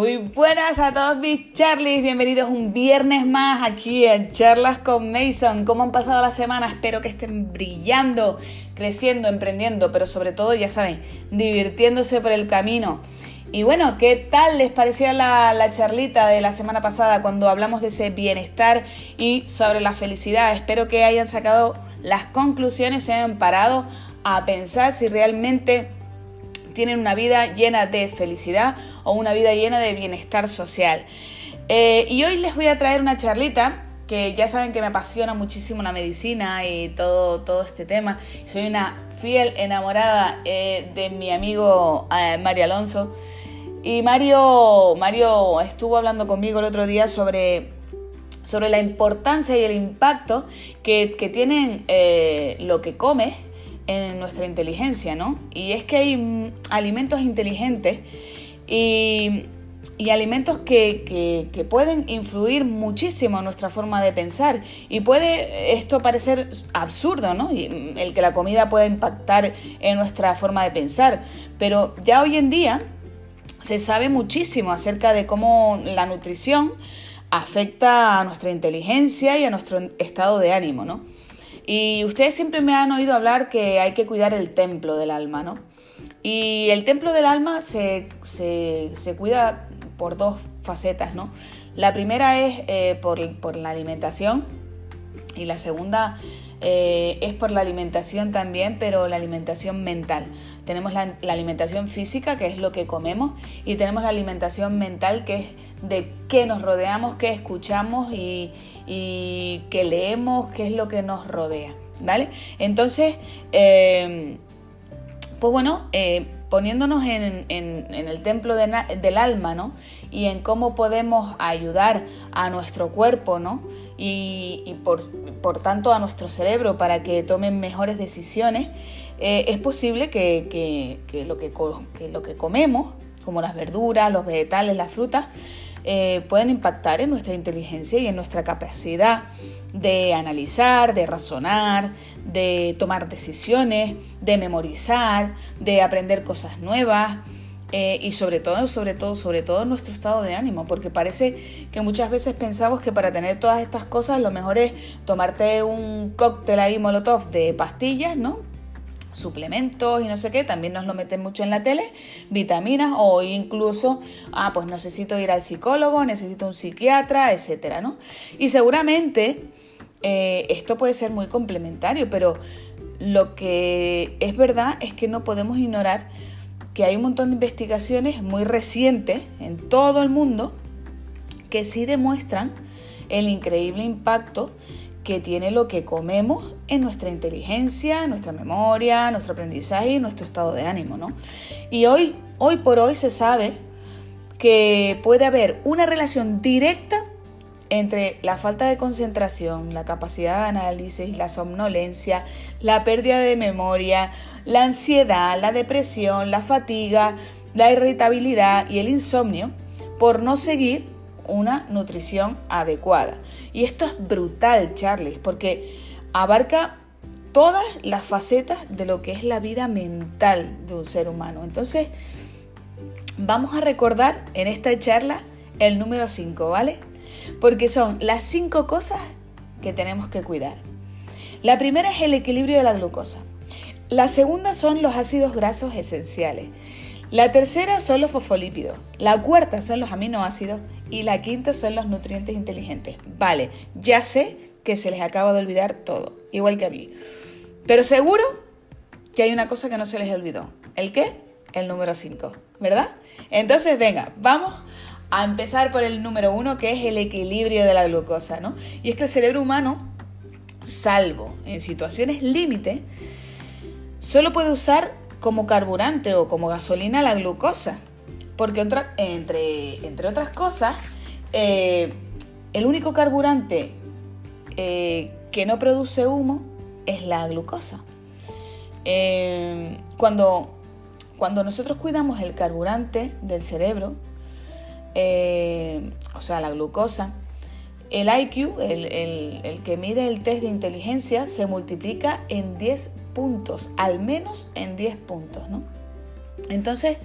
Muy buenas a todos mis Charlies, bienvenidos un viernes más aquí en Charlas con Mason. ¿Cómo han pasado la semana? Espero que estén brillando, creciendo, emprendiendo, pero sobre todo, ya saben, divirtiéndose por el camino. Y bueno, ¿qué tal les parecía la, la, charlita de la semana pasada cuando hablamos de ese bienestar y sobre la felicidad? Espero que hayan sacado las conclusiones, se hayan parado a pensar si realmente tienen una vida llena de felicidad o una vida llena de bienestar social. Eh, y hoy les voy a traer una charlita que ya saben que me apasiona muchísimo la medicina y todo, todo este tema. Soy una fiel enamorada eh, de mi amigo eh, Mario Alonso. Y Mario, Mario estuvo hablando conmigo el otro día sobre, sobre la importancia y el impacto que, que tienen lo que comes en nuestra inteligencia, ¿no? Y es que hay alimentos inteligentes y, alimentos que, pueden influir muchísimo en nuestra forma de pensar. Y puede esto parecer absurdo, ¿no? El que la comida pueda impactar en nuestra forma de pensar. Pero ya hoy en día se sabe muchísimo acerca de cómo la nutrición afecta a nuestra inteligencia y a nuestro estado de ánimo, ¿no? Y ustedes siempre me han oído hablar que hay que cuidar el templo del alma, ¿no? Y el templo del alma se, cuida por dos facetas, ¿no? La primera es eh, por, la alimentación y la segunda eh, es por la alimentación también, pero la alimentación mental. Tenemos la, alimentación física, que es lo que comemos, y tenemos la alimentación mental, que es de qué nos rodeamos, qué escuchamos y, qué leemos, qué es lo que nos rodea. ¿Vale? Entonces, eh, pues bueno, eh, poniéndonos en, el templo del alma, ¿no? Y en cómo podemos ayudar a nuestro cuerpo, ¿no? Y, por, tanto a nuestro cerebro para que tomen mejores decisiones, eh, es posible que, lo que, lo que comemos, como las verduras, los vegetales, las frutas, eh, pueden impactar en nuestra inteligencia y en nuestra capacidad de analizar, de razonar, de tomar decisiones, de memorizar, de aprender cosas nuevas. Eh, y sobre todo, sobre todo, sobre todo nuestro estado de ánimo, porque parece que muchas veces pensamos que para tener todas estas cosas lo mejor es tomarte un cóctel ahí molotov de pastillas, ¿no? Suplementos y no sé qué, también nos lo meten mucho en la tele, vitaminas o incluso, ah, pues necesito ir al psicólogo, necesito un psiquiatra, etcétera, ¿no? Y seguramente eh, esto puede ser muy complementario, pero lo que es verdad es que no podemos ignorar que hay un montón de investigaciones muy recientes en todo el mundo que sí demuestran el increíble impacto que tiene lo que comemos en nuestra inteligencia, nuestra memoria, nuestro aprendizaje y nuestro estado de ánimo, ¿no? Y hoy, hoy por hoy se sabe que puede haber una relación directa entre la falta de concentración, la capacidad de análisis, la somnolencia, la pérdida de memoria, la ansiedad, la depresión, la fatiga, la irritabilidad y el insomnio por no seguir una nutrición adecuada. Y esto es brutal, Charlie, porque abarca todas las facetas de lo que es la vida mental de un ser humano. Entonces, vamos a recordar en esta charla el número 5, ¿vale? Porque son las cinco cosas que tenemos que cuidar. La primera es el equilibrio de la glucosa. La segunda son los ácidos grasos esenciales. La tercera son los fosfolípidos. La cuarta son los aminoácidos y la quinta son los nutrientes inteligentes. Vale, ya sé que se les acaba de olvidar todo, igual que a mí. Pero seguro que hay una cosa que no se les olvidó. ¿El qué? El número 5, ¿verdad? Entonces, venga, vamos a empezar por el número 1, que es el equilibrio de la glucosa, ¿no? Y es que el cerebro humano, salvo en situaciones límite, solo puede usar como carburante o como gasolina la glucosa porque entre, entre otras cosas, eh, el único carburante eh, que no produce humo es la glucosa. Eh, cuando, cuando nosotros cuidamos el carburante del cerebro, o sea, la glucosa, el IQ, el, el, que mide el test de inteligencia, se multiplica en 10 puntos, al menos en 10 puntos, ¿no? Entonces,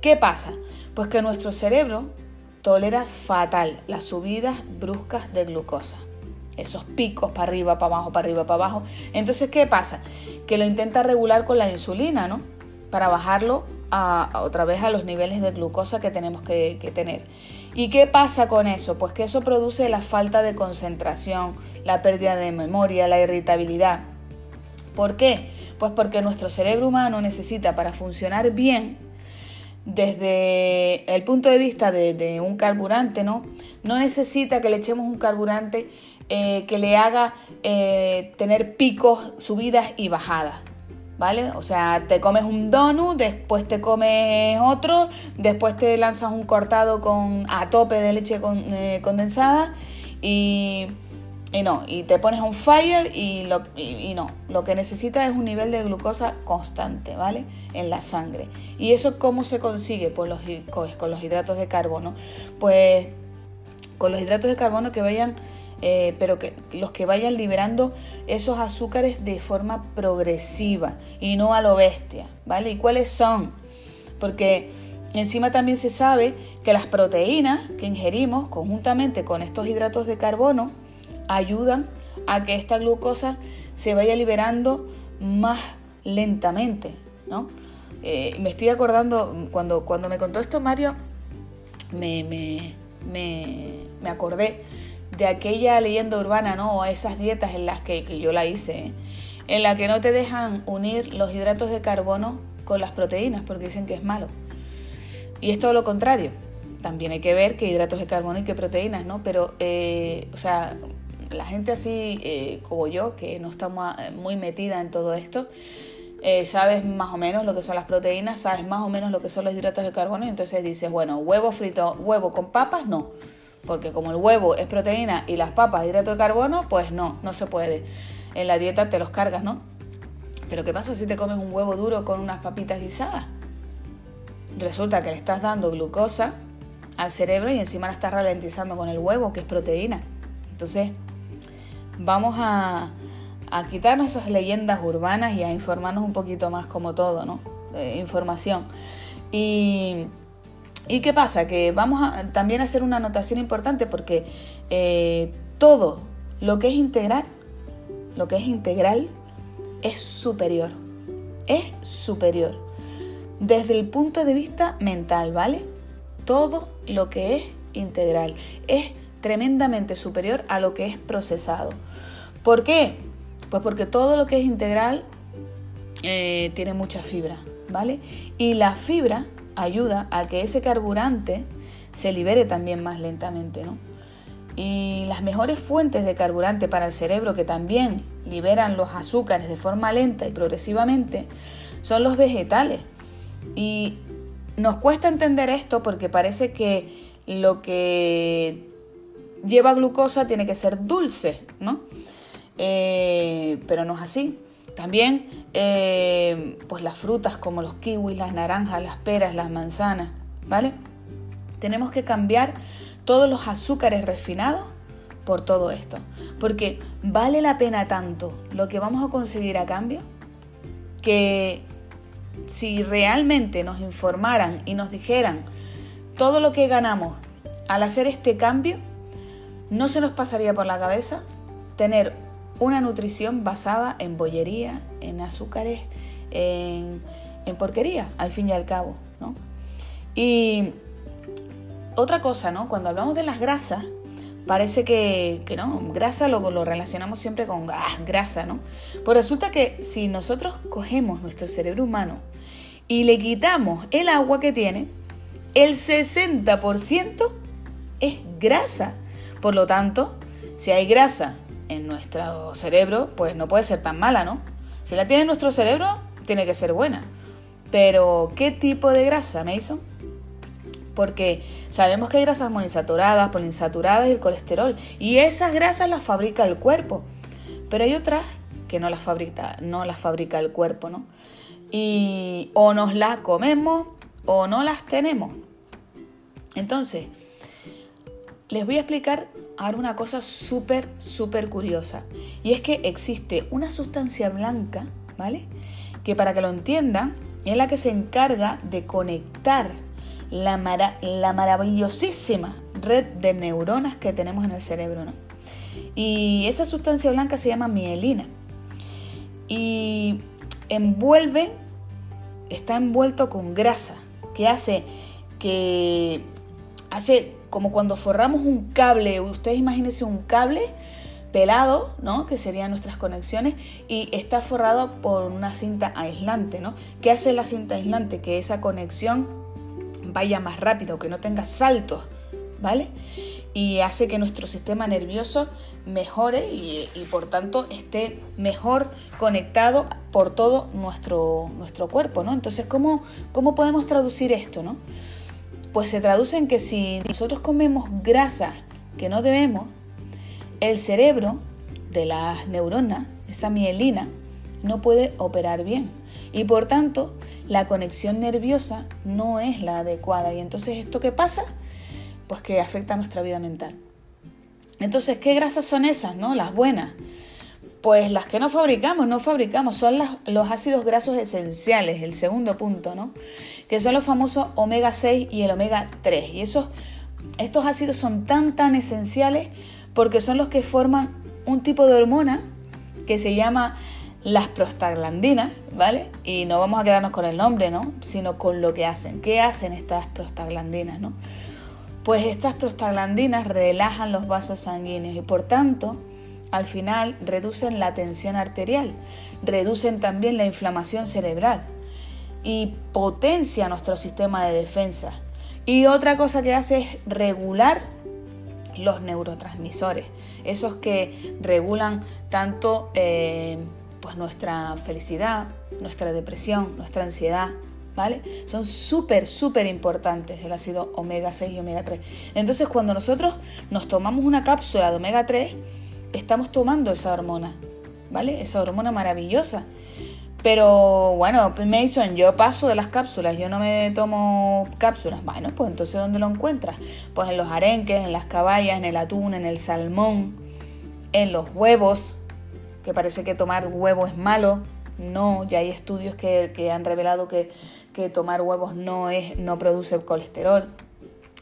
¿Qué pasa? Pues que nuestro cerebro tolera fatal las subidas bruscas de glucosa. Esos picos para arriba, para abajo, para arriba, para abajo. Entonces, ¿qué pasa? Que lo intenta regular con la insulina, ¿no? Para bajarlo a, otra vez a los niveles de glucosa que tenemos que, que tener. ¿Y qué pasa con eso? Pues que eso produce la falta de concentración, la pérdida de memoria, la irritabilidad. ¿Por qué? Pues porque nuestro cerebro humano necesita para funcionar bien, desde el punto de vista de, un carburante, ¿no? No necesita que le echemos un carburante eh, que le haga eh, tener picos, subidas y bajadas. ¿Vale? O sea, te comes un donut, después te comes otro, después te lanzas un cortado con a tope de leche eh, condensada y y no, y te pones un fire y, lo, y, no, lo que necesitas es un nivel de glucosa constante, ¿vale? En la sangre. ¿Y eso cómo se consigue? Pues con los hidratos de carbono. Pues con los hidratos de carbono que vayan, eh, pero que los que vayan liberando esos azúcares de forma progresiva y no a lo bestia, ¿vale? ¿Y cuáles son? Porque encima también se sabe que las proteínas que ingerimos conjuntamente con estos hidratos de carbono, ayudan a que esta glucosa se vaya liberando más lentamente, ¿no? Eh, me estoy acordando, cuando, cuando me contó esto Mario, me, me, me, acordé de aquella leyenda urbana, ¿no? O esas dietas en las que, yo la hice, ¿eh? en la que no te dejan unir los hidratos de carbono con las proteínas porque dicen que es malo. Y es todo lo contrario. También hay que ver qué hidratos de carbono y qué proteínas, ¿no? Pero, eh, o sea, la gente así eh, como yo, que no está muy metida en todo esto, eh, sabes más o menos lo que son las proteínas, sabes más o menos lo que son los hidratos de carbono y entonces dices, bueno, huevo frito, huevo con papas, no. Porque como el huevo es proteína y las papas hidrato de carbono, pues no, no se puede. En la dieta te los cargas, ¿no? Pero ¿qué pasa si te comes un huevo duro con unas papitas guisadas? Resulta que le estás dando glucosa al cerebro y encima la estás ralentizando con el huevo, que es proteína. Entonces, vamos a, a quitarnos esas leyendas urbanas y a informarnos un poquito más como todo, ¿no? información. Y, y, qué pasa? Que vamos a también a hacer una anotación importante porque eh, todo lo que es integral, lo que es integral, es superior. Es superior. Desde el punto de vista mental, ¿vale? Todo lo que es integral es tremendamente superior a lo que es procesado. ¿Por qué? Pues porque todo lo que es integral eh, tiene mucha fibra, ¿vale? Y la fibra ayuda a que ese carburante se libere también más lentamente, ¿no? Y las mejores fuentes de carburante para el cerebro que también liberan los azúcares de forma lenta y progresivamente son los vegetales. Y nos cuesta entender esto porque parece que lo que lleva glucosa tiene que ser dulce, ¿no? Eh, pero no es así. También, eh, pues las frutas como los kiwis, las naranjas, las peras, las manzanas, ¿vale? Tenemos que cambiar todos los azúcares refinados por todo esto. Porque vale la pena tanto lo que vamos a conseguir a cambio que si realmente nos informaran y nos dijeran todo lo que ganamos al hacer este cambio, no se nos pasaría por la cabeza tener una nutrición basada en bollería, en azúcares, en, porquería, al fin y al cabo, ¿no? Y otra cosa, ¿no? Cuando hablamos de las grasas, parece que, no, grasa lo, lo relacionamos siempre con ah, grasa, ¿no? Pues resulta que si nosotros cogemos nuestro cerebro humano y le quitamos el agua que tiene, el 60% es grasa. Por lo tanto, si hay grasa en nuestro cerebro, pues no puede ser tan mala, ¿no? Si la tiene en nuestro cerebro, tiene que ser buena. Pero, ¿qué tipo de grasa, Mason? Porque sabemos que hay grasas monoinsaturadas, poliinsaturadas y el colesterol. Y esas grasas las fabrica el cuerpo. Pero hay otras que no las fabrica, no las fabrica el cuerpo, ¿no? Y o nos las comemos o no las tenemos. Entonces, les voy a explicar ahora una cosa súper, súper curiosa. Y es que existe una sustancia blanca, ¿vale? Que para que lo entiendan, es la que se encarga de conectar la, la maravillosísima red de neuronas que tenemos en el cerebro. ¿no? Y esa sustancia blanca se llama mielina. Y envuelve, está envuelto con grasa, que hace que hace como cuando forramos un cable, ustedes imagínense un cable pelado, ¿no? Que serían nuestras conexiones y está forrado por una cinta aislante, ¿no? ¿Qué hace la cinta aislante? Que esa conexión vaya más rápido, que no tenga saltos, ¿vale? Y hace que nuestro sistema nervioso mejore y, por tanto esté mejor conectado por todo nuestro, nuestro cuerpo, ¿no? Entonces, ¿cómo, ¿cómo podemos traducir esto, no? Pues se traduce en que si nosotros comemos grasa que no debemos, el cerebro de las neuronas, esa mielina, no puede operar bien y por tanto la conexión nerviosa no es la adecuada. Y entonces, ¿esto qué pasa? Pues que afecta a nuestra vida mental. Entonces, ¿qué grasas son esas, no? Las buenas. Pues las que no fabricamos, no fabricamos, son los ácidos grasos esenciales, el segundo punto, ¿no? Que son los famosos omega 6 y el omega 3. Y esos, estos ácidos son tan, tan esenciales porque son los que forman un tipo de hormona que se llama las prostaglandinas, ¿vale? Y no vamos a quedarnos con el nombre, ¿no? Sino con lo que hacen. ¿Qué hacen estas prostaglandinas, no? Pues estas prostaglandinas relajan los vasos sanguíneos y por tanto, al final reducen la tensión arterial, reducen también la inflamación cerebral y potencia nuestro sistema de defensa. Y otra cosa que hace es regular los neurotransmisores, esos que regulan tanto eh, pues nuestra felicidad, nuestra depresión, nuestra ansiedad, ¿vale? Son súper, súper importantes el ácido omega 6 y omega 3. Entonces cuando nosotros nos tomamos una cápsula de omega 3, estamos tomando esa hormona, ¿vale? Esa hormona maravillosa pero bueno, Mason, yo paso de las cápsulas, yo no me tomo cápsulas. Bueno, pues entonces ¿dónde lo encuentras? Pues en los arenques, en las caballas, en el atún, en el salmón, en los huevos, que parece que tomar huevo es malo. No, ya hay estudios que, han revelado que, que, tomar huevos no, es, no produce colesterol.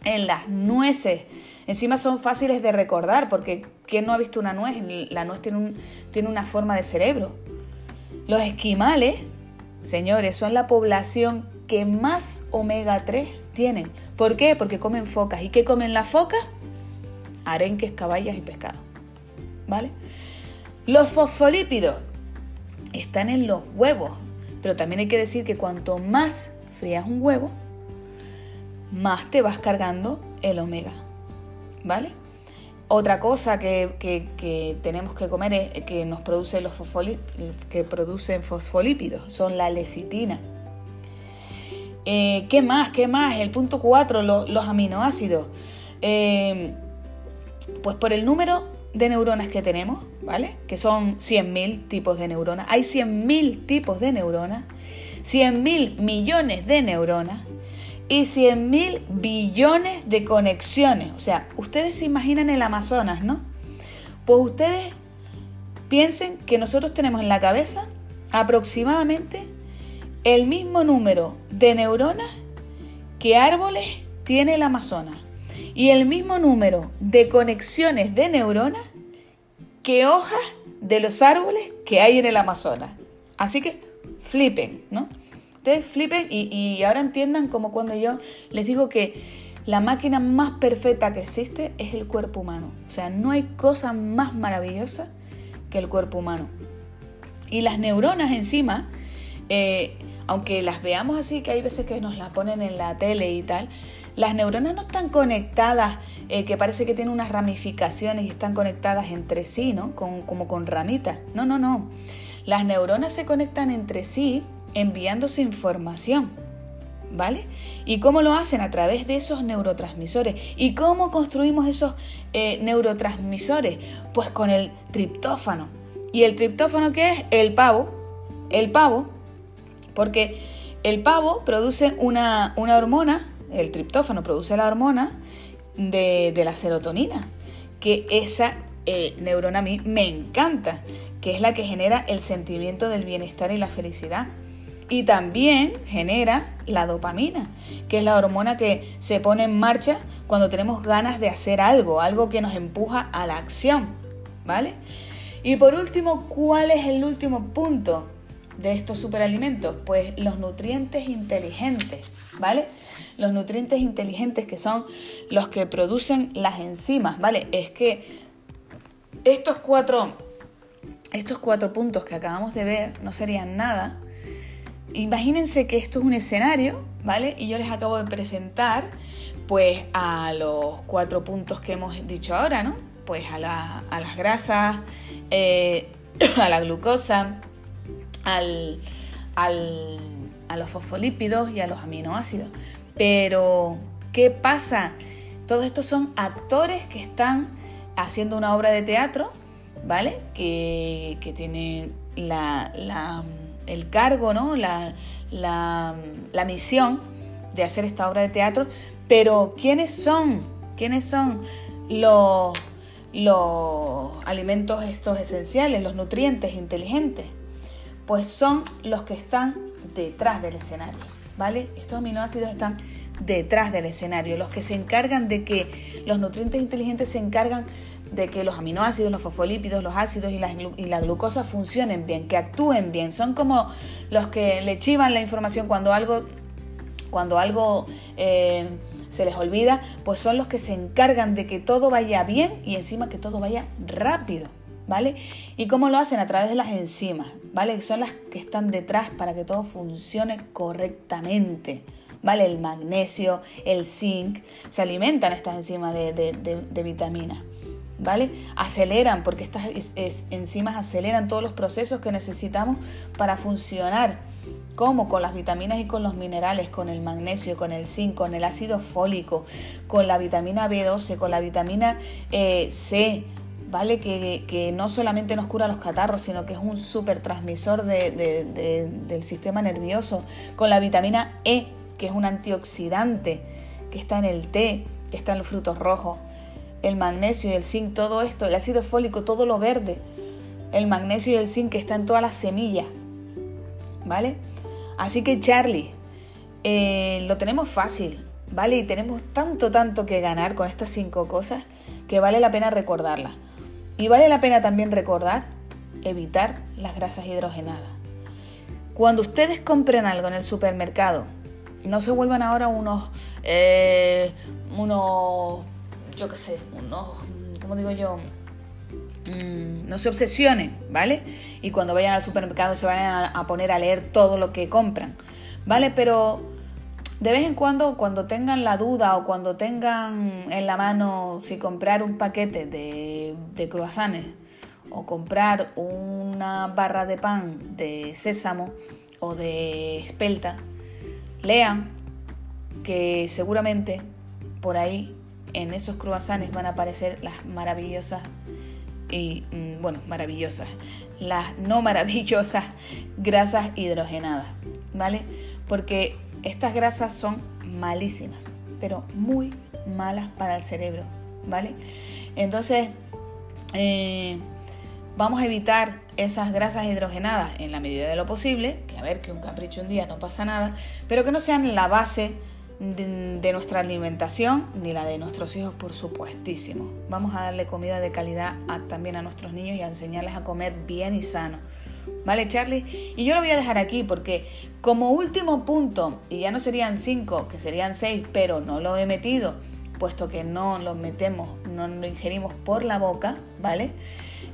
En las nueces, encima son fáciles de recordar, porque ¿quién no ha visto una nuez? La nuez tiene, un, tiene una forma de cerebro los esquimales, señores, son la población que más omega 3 tienen. ¿Por qué? Porque comen focas. ¿Y qué comen las focas? Arenques, caballas y pescado. ¿Vale? Los fosfolípidos están en los huevos, pero también hay que decir que cuanto más frías un huevo, más te vas cargando el omega. ¿Vale? Otra cosa que, tenemos que comer es que nos produce los que producen fosfolípidos, son la lecitina. Eh, ¿Qué más? ¿Qué más? El punto 4, los aminoácidos. Eh, pues por el número de neuronas que tenemos, ¿vale? Que son 100.000 tipos de neuronas. Hay 100.000 tipos de neuronas, 100.000 millones de neuronas y 100 mil billones de conexiones. O sea, ustedes se imaginan el Amazonas, ¿no? Pues ustedes piensen que nosotros tenemos en la cabeza aproximadamente el mismo número de neuronas que árboles tiene el Amazonas y el mismo número de conexiones de neuronas que hojas de los árboles que hay en el Amazonas. Así que flipen, ¿no? Ustedes flipen y, ahora entiendan como cuando yo les digo que la máquina más perfecta que existe es el cuerpo humano. O sea, no hay cosa más maravillosa que el cuerpo humano. Y las neuronas encima, eh, aunque las veamos así, que hay veces que nos las ponen en la tele y tal, las neuronas no están conectadas, eh, que parece que tienen unas ramificaciones y están conectadas entre sí, ¿no? como con ramitas. No, no, no. Las neuronas se conectan entre sí enviándose información. ¿Vale? ¿Y cómo lo hacen? A través de esos neurotransmisores. ¿Y cómo construimos esos eh, neurotransmisores? Pues con el triptófano. ¿Y el triptófano qué es? El pavo. El pavo, porque el pavo produce una, hormona, el triptófano produce la hormona de, la serotonina, que esa eh, neurona a mí me encanta, que es la que genera el sentimiento del bienestar y la felicidad. Y también genera la dopamina, que es la hormona que se pone en marcha cuando tenemos ganas de hacer algo, algo que nos empuja a la acción, ¿vale? Y por último, ¿cuál es el último punto de estos superalimentos? Pues los nutrientes inteligentes, ¿vale? Los nutrientes inteligentes que son los que producen las enzimas, ¿vale? Es que estos cuatro, estos cuatro puntos que acabamos de ver no serían nada. Imagínense que esto es un escenario, ¿vale? Y yo les acabo de presentar, pues, a los cuatro puntos que hemos dicho ahora, ¿no? Pues a, las grasas, eh, a la glucosa, al, a los fosfolípidos y a los aminoácidos. Pero, ¿qué pasa? Todos estos son actores que están haciendo una obra de teatro, ¿vale? Que, que tiene la, el cargo, ¿no? La, la, misión de hacer esta obra de teatro. Pero, ¿quiénes son? ¿Quiénes son los, los alimentos estos esenciales, los nutrientes inteligentes? Pues son los que están detrás del escenario, ¿vale? Estos aminoácidos están detrás del escenario, los que se encargan de que los nutrientes inteligentes se encargan de que los aminoácidos, los fosfolípidos, los ácidos y la, glucosa funcionen bien, que actúen bien. Son como los que le chivan la información cuando algo, cuando algo eh, se les olvida, pues son los que se encargan de que todo vaya bien y encima que todo vaya rápido. ¿Vale? ¿Y cómo lo hacen? A través de las enzimas, ¿vale? Son las que están detrás para que todo funcione correctamente. ¿Vale? El magnesio, el zinc, se alimentan estas enzimas de, de vitaminas. ¿Vale? Aceleran, porque estas enzimas aceleran todos los procesos que necesitamos para funcionar. como Con las vitaminas y con los minerales, con el magnesio, con el zinc, con el ácido fólico, con la vitamina B12, con la vitamina eh, C, ¿vale? Que, no solamente nos cura los catarros, sino que es un super transmisor del sistema nervioso, con la vitamina E, que es un antioxidante, que está en el té, que está en los frutos rojos, el magnesio y el zinc, todo esto, el ácido fólico, todo lo verde, el magnesio y el zinc que está en todas las semillas, ¿vale? Así que Charlie, eh, lo tenemos fácil, ¿vale? Y tenemos tanto, tanto que ganar con estas cinco cosas que vale la pena recordarlas. Y vale la pena también recordar evitar las grasas hidrogenadas. Cuando ustedes compren algo en el supermercado, no se vuelvan ahora unos, eh, unos yo qué sé, no, ¿cómo digo yo? Mm, no se obsesionen, ¿vale? Y cuando vayan al supermercado se vayan a, poner a leer todo lo que compran, ¿vale? Pero de vez en cuando, cuando tengan la duda o cuando tengan en la mano si comprar un paquete de, de croissants o comprar una barra de pan de sésamo o de espelta, lean que seguramente por ahí en esos croissants van a aparecer las maravillosas y mm, bueno, maravillosas, las no maravillosas grasas hidrogenadas, ¿vale? Porque estas grasas son malísimas, pero muy malas para el cerebro, ¿vale? Entonces, eh, vamos a evitar esas grasas hidrogenadas en la medida de lo posible, que a ver que un capricho un día no pasa nada, pero que no sean la base de, nuestra alimentación ni la de nuestros hijos, por supuestísimo. Vamos a darle comida de calidad también a nuestros niños y a enseñarles a comer bien y sano. ¿Vale, Charlie? Y yo lo voy a dejar aquí porque como último punto, y ya no serían cinco, que serían seis, pero no lo he metido, puesto que no lo metemos, no lo ingerimos por la boca, ¿vale?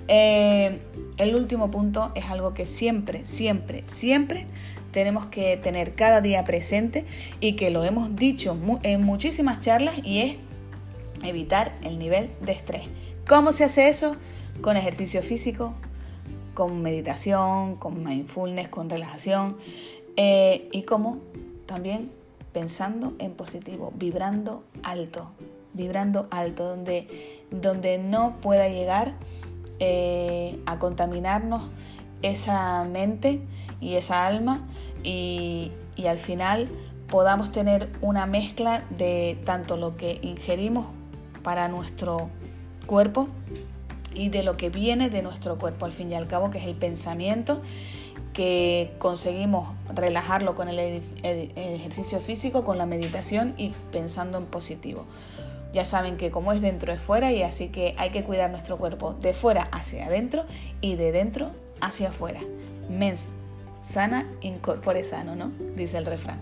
Eh, el último punto es algo que siempre, siempre, siempre tenemos que tener cada día presente y que lo hemos dicho en muchísimas charlas y es evitar el nivel de estrés. ¿Cómo se hace eso? Con ejercicio físico, con meditación, con mindfulness, con relajación eh, y como también pensando en positivo, vibrando alto, vibrando alto, donde, donde no pueda llegar eh, a contaminarnos esa mente y esa alma y, al final podamos tener una mezcla de tanto lo que ingerimos para nuestro cuerpo y de lo que viene de nuestro cuerpo al fin y al cabo, que es el pensamiento que conseguimos relajarlo con el ejercicio físico, con la meditación y pensando en positivo. Ya saben que como es dentro es fuera y así que hay que cuidar nuestro cuerpo de fuera hacia adentro y de dentro hacia afuera. Mens sana, incorpore sano, ¿no? Dice el refrán.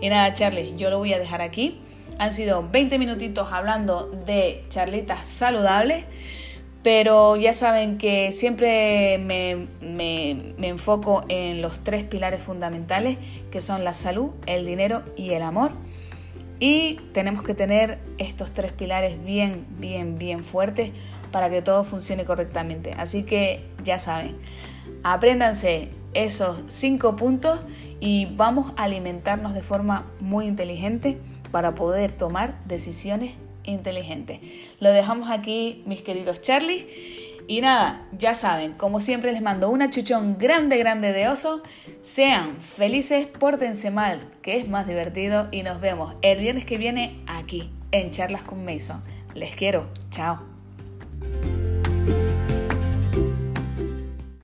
Y nada, Charlie, yo lo voy a dejar aquí. Han sido 20 minutitos hablando de charlitas saludables. Pero ya saben que siempre me, enfoco en los tres pilares fundamentales que son la salud, el dinero y el amor. Y tenemos que tener estos tres pilares bien, bien, bien fuertes para que todo funcione correctamente. Así que ya saben, apréndanse esos cinco puntos y vamos a alimentarnos de forma muy inteligente para poder tomar decisiones inteligente. Lo dejamos aquí, mis queridos Charlie. Y nada, ya saben, como siempre les mando una chuchón grande, grande de oso. Sean felices, pórtense mal, que es más divertido. Y nos vemos el viernes que viene aquí, en Charlas con Mason. Les quiero. Chao.